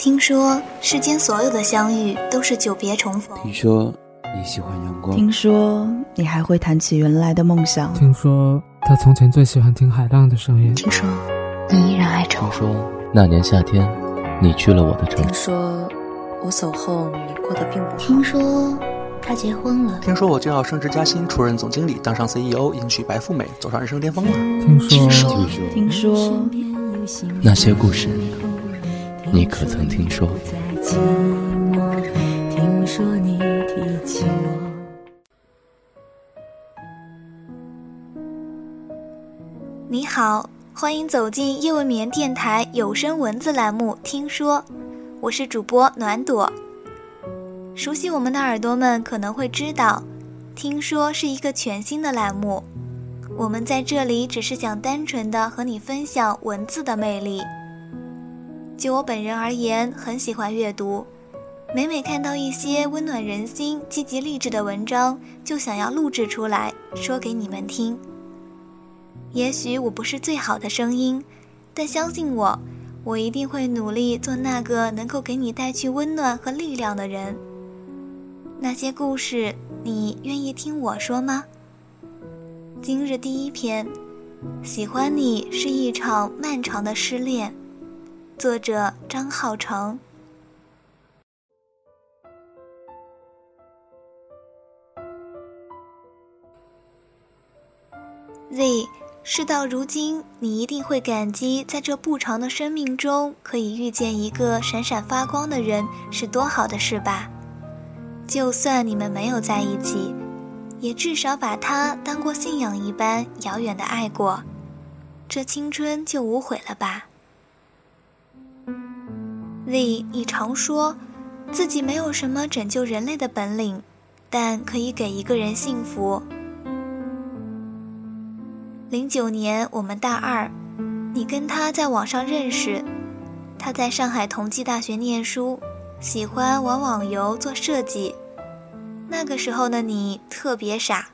听说世间所有的相遇都是久别重逢。听说你喜欢阳光。听说你还会谈起原来的梦想。听说他从前最喜欢听海浪的声音。听说你依然爱着我。听说那年夏天，你去了我的城。听说我走后你过得并不好。听说他结婚了。听说我就要升职加薪，出任总经理，当上 CEO，迎娶白富美，走上人生巅峰了。听说听说听说那些故事，你可曾听说？听说你提起我。你好，欢迎走进夜未眠电台有声文字栏目《听说》，我是主播暖朵。熟悉我们的耳朵们可能会知道，《听说》是一个全新的栏目。我们在这里只是想单纯的和你分享文字的魅力。就我本人而言，很喜欢阅读，每每看到一些温暖人心、积极励志的文章，就想要录制出来说给你们听。也许我不是最好的声音，但相信我，我一定会努力做那个能够给你带去温暖和力量的人。那些故事，你愿意听我说吗？今日第一篇，喜欢你是一场漫长的失恋。作者张浩成。Z，事到如今，你一定会感激在这不长的生命中可以遇见一个闪闪发光的人是多好的事吧？就算你们没有在一起，也至少把他当过信仰一般遥远的爱过，这青春就无悔了吧？Z，你常说自己没有什么拯救人类的本领，但可以给一个人幸福。零九年，我们大二，你跟他在网上认识，他在上海同济大学念书，喜欢玩网游做设计。那个时候的你特别傻，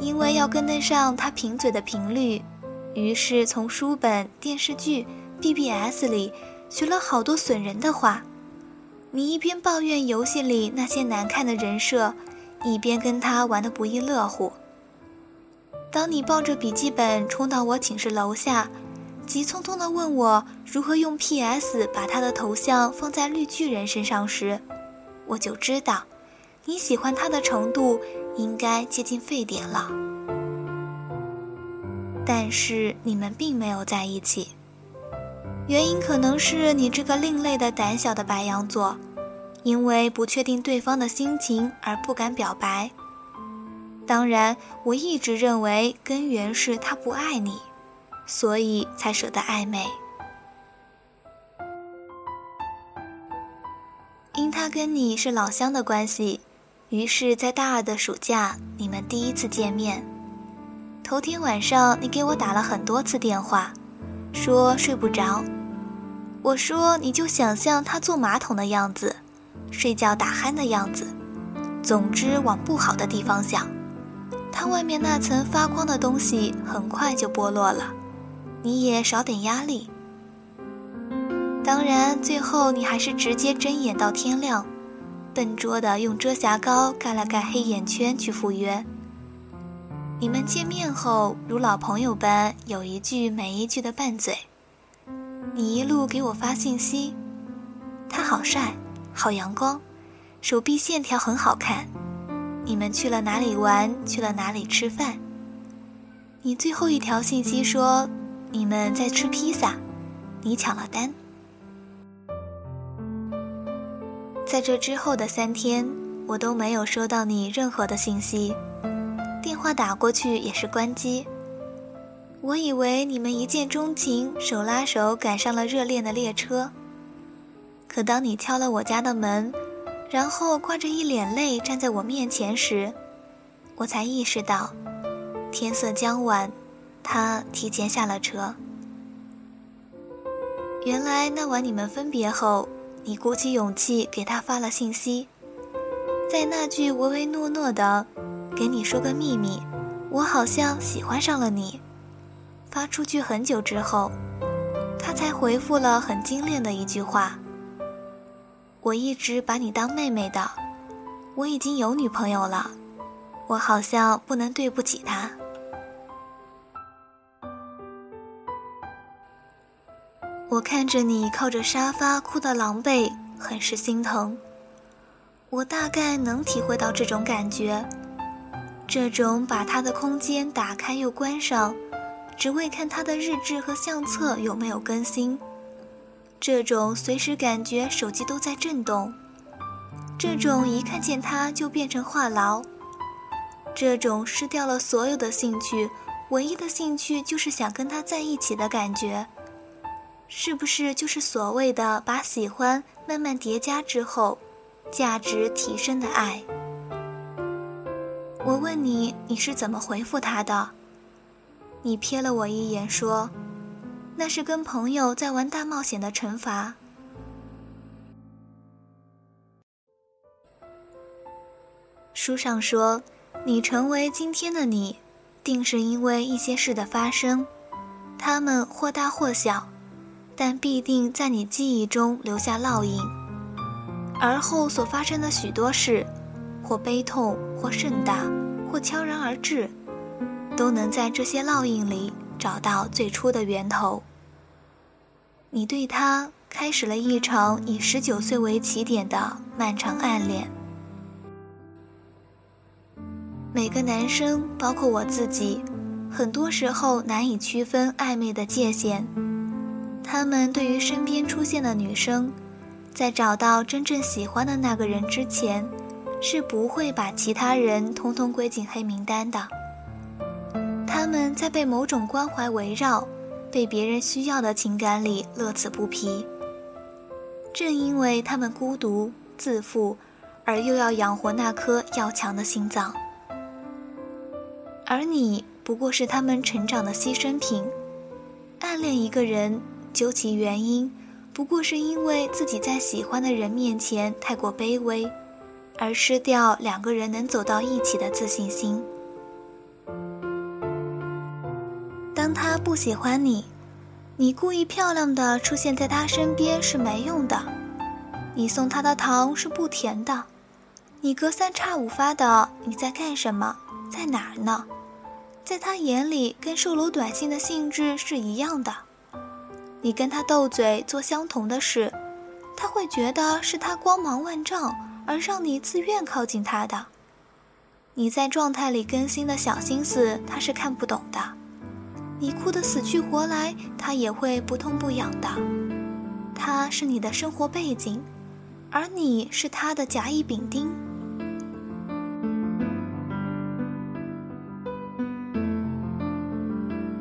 因为要跟得上他贫嘴的频率，于是从书本、电视剧、BBS 里学了好多损人的话。你一边抱怨游戏里那些难看的人设，一边跟他玩得不亦乐乎。当你抱着笔记本冲到我寝室楼下，急匆匆地问我如何用 PS 把他的头像放在绿巨人身上时，我就知道，你喜欢他的程度应该接近沸点了。但是你们并没有在一起，原因可能是你这个另类的胆小的白羊座，因为不确定对方的心情而不敢表白。当然，我一直认为根源是他不爱你，所以才舍得暧昧。因他跟你是老乡的关系，于是，在大二的暑假，你们第一次见面。头天晚上，你给我打了很多次电话，说睡不着。我说你就想象他坐马桶的样子，睡觉打鼾的样子，总之往不好的地方想。他外面那层发光的东西很快就剥落了，你也少点压力。当然，最后你还是直接睁眼到天亮，笨拙的用遮瑕膏盖了盖黑眼圈去赴约。你们见面后如老朋友般有一句没一句的拌嘴，你一路给我发信息，他好帅，好阳光，手臂线条很好看。你们去了哪里玩？去了哪里吃饭？你最后一条信息说你们在吃披萨，你抢了单。在这之后的三天，我都没有收到你任何的信息，电话打过去也是关机。我以为你们一见钟情，手拉手赶上了热恋的列车。可当你敲了我家的门，然后挂着一脸泪站在我面前时，我才意识到，天色将晚，他提前下了车。原来那晚你们分别后，你鼓起勇气给他发了信息，在那句唯唯诺诺的“给你说个秘密，我好像喜欢上了你”，发出去很久之后，他才回复了很精炼的一句话：“我一直把你当妹妹的，我已经有女朋友了，我好像不能对不起她。我看着你靠着沙发哭得狼狈，很是心疼。我大概能体会到这种感觉，这种把他的空间打开又关上，只为看他的日志和相册有没有更新，这种随时感觉手机都在震动，这种一看见他就变成话痨，这种失掉了所有的兴趣，唯一的兴趣就是想跟他在一起的感觉。是不是就是所谓的把喜欢慢慢叠加之后，价值提升的爱？我问你，你是怎么回复他的？你瞥了我一眼，说：“那是跟朋友在玩大冒险的惩罚。”书上说，你成为今天的你，定是因为一些事的发生，它们或大或小。但必定在你记忆中留下烙印，而后所发生的许多事，或悲痛，或盛大，或悄然而至，都能在这些烙印里找到最初的源头。你对他开始了一场以十九岁为起点的漫长暗恋。每个男生，包括我自己，很多时候难以区分暧昧的界限。他们对于身边出现的女生，在找到真正喜欢的那个人之前，是不会把其他人通通归进黑名单的。们在被某种关怀围绕、被别人需要的情感里乐此不疲。正因为他们孤独自负，而又要养活那颗要强的心脏，而你不过是他们成长的牺牲品。暗恋一个人。究其原因，不过是因为自己在喜欢的人面前太过卑微，而失掉两个人能走到一起的自信心。他不喜欢你，你故意漂亮的出现在他身边是没用的，你送他的糖是不甜的，你隔三差五发的你在干什么，在哪儿呢？在他眼里，跟售楼短信的性质是一样的。你跟他斗嘴做相同的事，他会觉得是他光芒万丈，而让你自愿靠近他的。你在状态里更新的小心思，他是看不懂的。你哭得死去活来，他也会不痛不痒的。他是你的生活背景，而你是他的甲乙丙丁。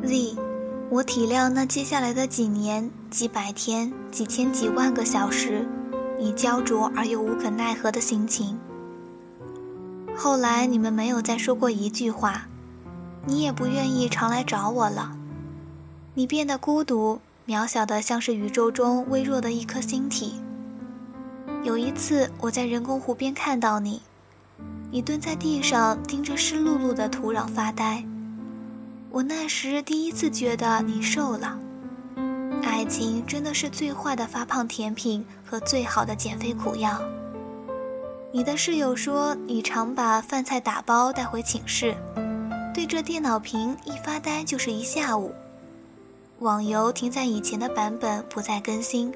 Z。我体谅那接下来的几年、几百天、几千几万个小时，你焦灼而又无可奈何的心情。后来你们没有再说过一句话，你也不愿意常来找我了。你变得孤独、渺小的，像是宇宙中微弱的一颗星体。有一次我在人工湖边看到你，你蹲在地上盯着湿漉漉的土壤发呆。我那时第一次觉得你瘦了，爱情真的是最坏的发胖甜品和最好的减肥苦药。你的室友说你常把饭菜打包带回寝室，对着电脑屏一发呆就是一下午，网游停在以前的版本不再更新，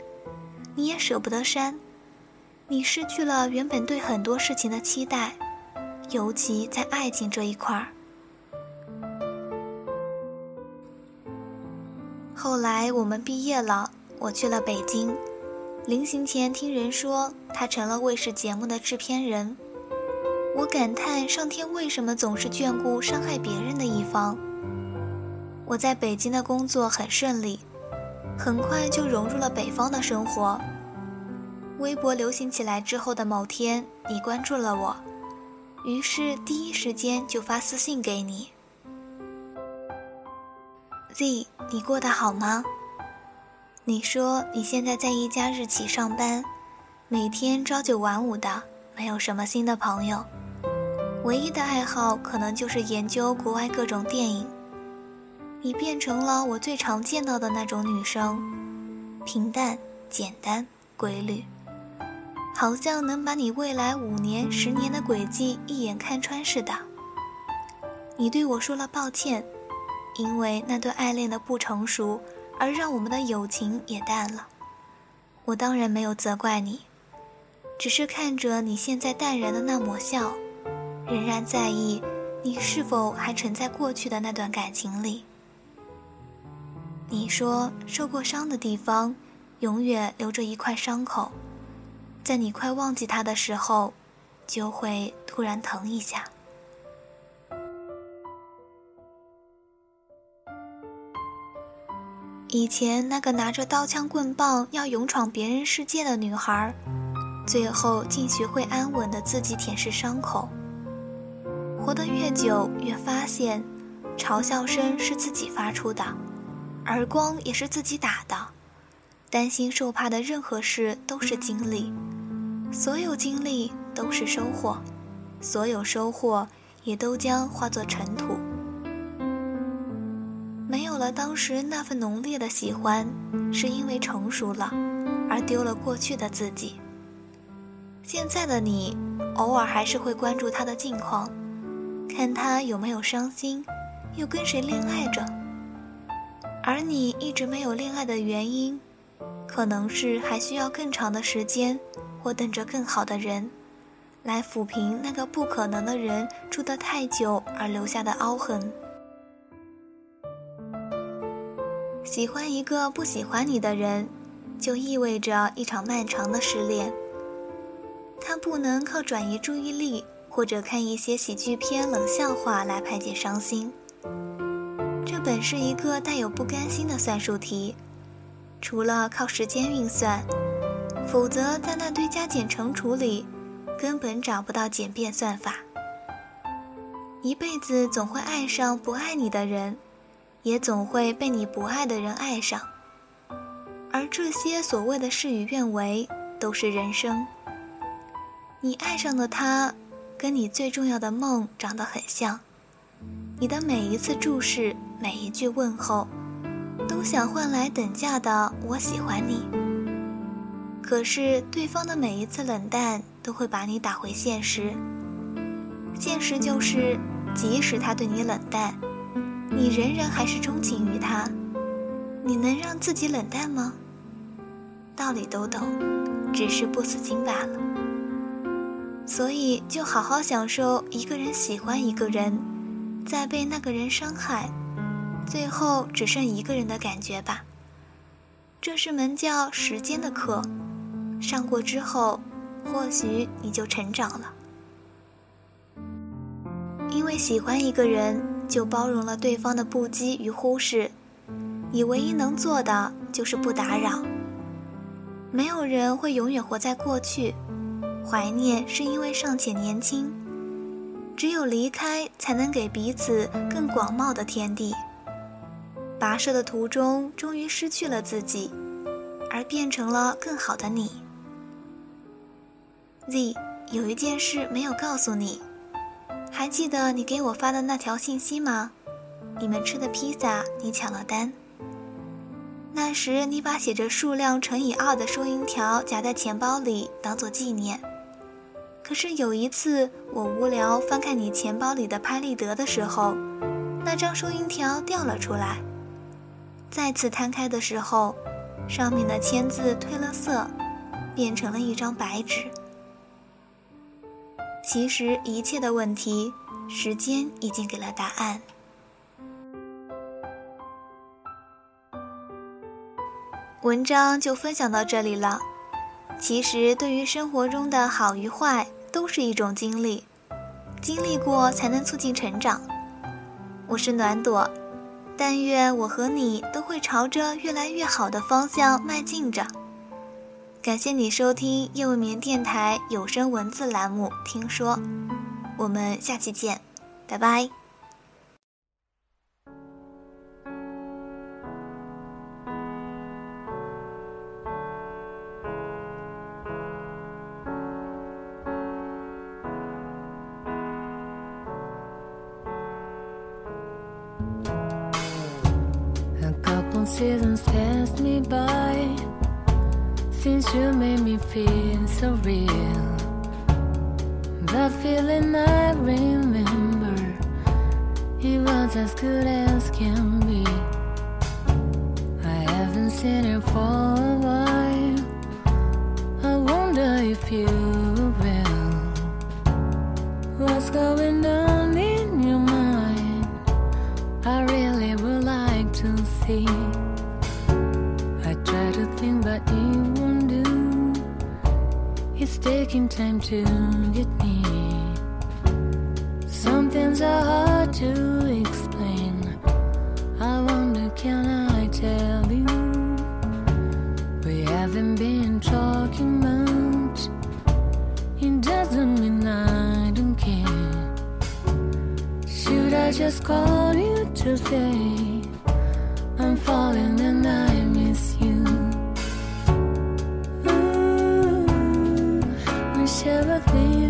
你也舍不得删，你失去了原本对很多事情的期待，尤其在爱情这一块儿。后来我们毕业了，我去了北京。临行前听人说他成了卫视节目的制片人，我感叹上天为什么总是眷顾伤害别人的一方。我在北京的工作很顺利，很快就融入了北方的生活。微博流行起来之后的某天，你关注了我，于是第一时间就发私信给你。Z，你过得好吗？你说你现在在一家日企上班，每天朝九晚五的，没有什么新的朋友，唯一的爱好可能就是研究国外各种电影。你变成了我最常见到的那种女生，平淡、简单、规律，好像能把你未来五年、十年的轨迹一眼看穿似的。你对我说了抱歉，因为那段爱恋的不成熟，而让我们的友情也淡了。我当然没有责怪你，只是看着你现在淡然的那抹笑，仍然在意你是否还沉在过去的那段感情里。你说受过伤的地方，永远留着一块伤口。在你快忘记他的时候，就会突然疼一下。以前那个拿着刀枪棍棒要勇闯别人世界的女孩，最后竟学会安稳的自己舔舐伤口。活得越久，越发现，嘲笑声是自己发出的，耳光也是自己打的，担心受怕的任何事都是经历。所有经历都是收获，所有收获也都将化作尘土。没有了当时那份浓烈的喜欢，是因为成熟了，而丢了过去的自己。现在的你，偶尔还是会关注他的近况，看他有没有伤心，又跟谁恋爱着。而你一直没有恋爱的原因，可能是还需要更长的时间。或等着更好的人，来抚平那个不可能的人住得太久而留下的凹痕。喜欢一个不喜欢你的人，就意味着一场漫长的失恋。他不能靠转移注意力或者看一些喜剧片、冷笑话来排解伤心。这本是一个带有不甘心的算术题，除了靠时间运算。否则，在那堆加减乘除里，根本找不到简便算法。一辈子总会爱上不爱你的人，也总会被你不爱的人爱上。而这些所谓的事与愿违，都是人生。你爱上的他，跟你最重要的梦长得很像。你的每一次注视，每一句问候，都想换来等价的“我喜欢你”。可是，对方的每一次冷淡都会把你打回现实。现实就是，即使他对你冷淡，你仍然还是钟情于他。你能让自己冷淡吗？道理都懂，只是不死心罢了。所以，就好好享受一个人喜欢一个人，再被那个人伤害，最后只剩一个人的感觉吧。这是门叫时间的课。上过之后，或许你就成长了。因为喜欢一个人，就包容了对方的不羁与忽视。你唯一能做的就是不打扰。没有人会永远活在过去，怀念是因为尚且年轻。只有离开，才能给彼此更广袤的天地。跋涉的途中，终于失去了自己，而变成了更好的你。Z，有一件事没有告诉你，还记得你给我发的那条信息吗？你们吃的披萨，你抢了单。那时你把写着数量乘以二的收银条夹在钱包里当做纪念。可是有一次我无聊翻看你钱包里的拍立得的时候，那张收银条掉了出来。再次摊开的时候，上面的签字褪了色，变成了一张白纸。其实一切的问题，时间已经给了答案。文章就分享到这里了。其实对于生活中的好与坏，都是一种经历，经历过才能促进成长。我是暖朵，但愿我和你都会朝着越来越好的方向迈进着。感谢你收听夜未眠电台有声文字栏目。听说，我们下期见，拜拜。passed me by since you made me feel so real. The feeling I remember, it was as good as can be. I haven't seen you for a while. I wonder if you will. What's going on in your mind? I really would like to see. taking time to get me. Some things are hard to explain. I wonder, can I tell you? We haven't been talking much. It doesn't mean I don't care. Should I just call you to say I'm falling and I? of